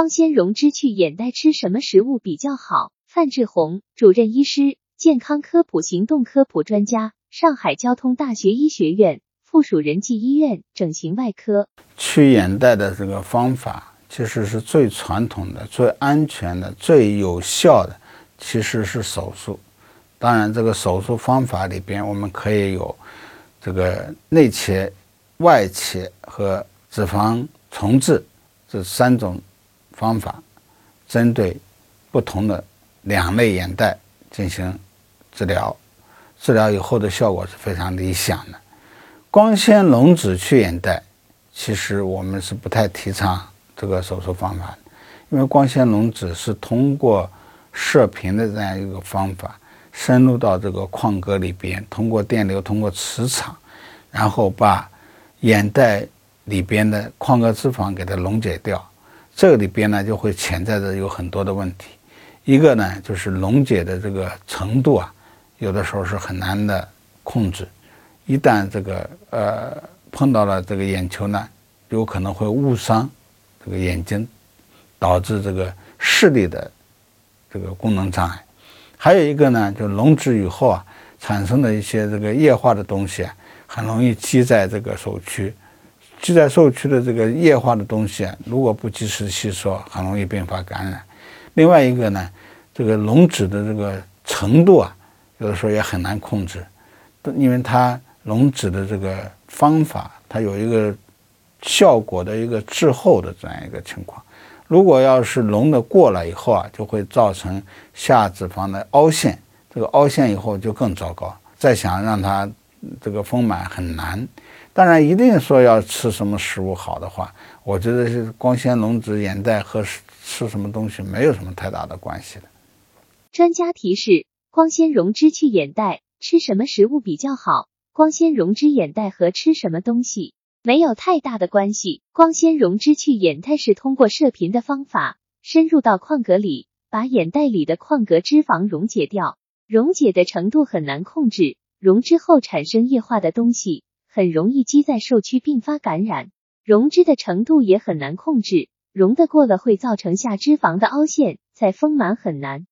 光纤溶脂去眼袋吃什么食物比较好？范志红，主任医师，健康科普行动科普专家，上海交通大学医学院附属仁济医院整形外科。去眼袋的这个方法，其实是最传统的、最安全的、最有效的，其实是手术。当然，这个手术方法里边，我们可以有这个内切、外切和脂肪重置这三种。方法针对不同的两类眼袋进行治疗，治疗以后的效果是非常理想的。光纤溶脂去眼袋，其实我们是不太提倡这个手术方法的，因为光纤溶脂是通过射频的这样一个方法，深入到这个眶隔里边，通过电流，通过磁场，然后把眼袋里边的眶隔脂肪给它溶解掉。这个里边呢，就会潜在着有很多的问题。一个呢，就是溶解的这个程度啊，有的时候是很难的控制。一旦这个呃碰到了这个眼球呢，有可能会误伤这个眼睛，导致这个视力的这个功能障碍。还有一个呢，就溶脂以后啊，产生的一些这个液化的东西啊，很容易积在这个手区。积在受区的这个液化的东西啊，如果不及时吸收，很容易并发感染。另外一个呢，这个溶脂的这个程度啊，有的时候也很难控制，因为它溶脂的这个方法，它有一个效果的一个滞后的这样一个情况。如果要是溶的过了以后啊，就会造成下脂肪的凹陷，这个凹陷以后就更糟糕。再想让它这个丰满很难。当然，一定说要吃什么食物好的话，我觉得是光纤溶脂眼袋和吃什么东西没有什么太大的关系的。专家提示：光纤溶脂去眼袋，吃什么食物比较好？光纤溶脂眼袋和吃什么东西没有太大的关系。光纤溶脂去眼袋是通过射频的方法，深入到眶隔里，把眼袋里的眶隔脂肪溶解掉，溶解的程度很难控制，溶脂后产生液化的东西。很容易积在受区并发感染，溶脂的程度也很难控制，溶的过了会造成下脂肪的凹陷，再丰满很难。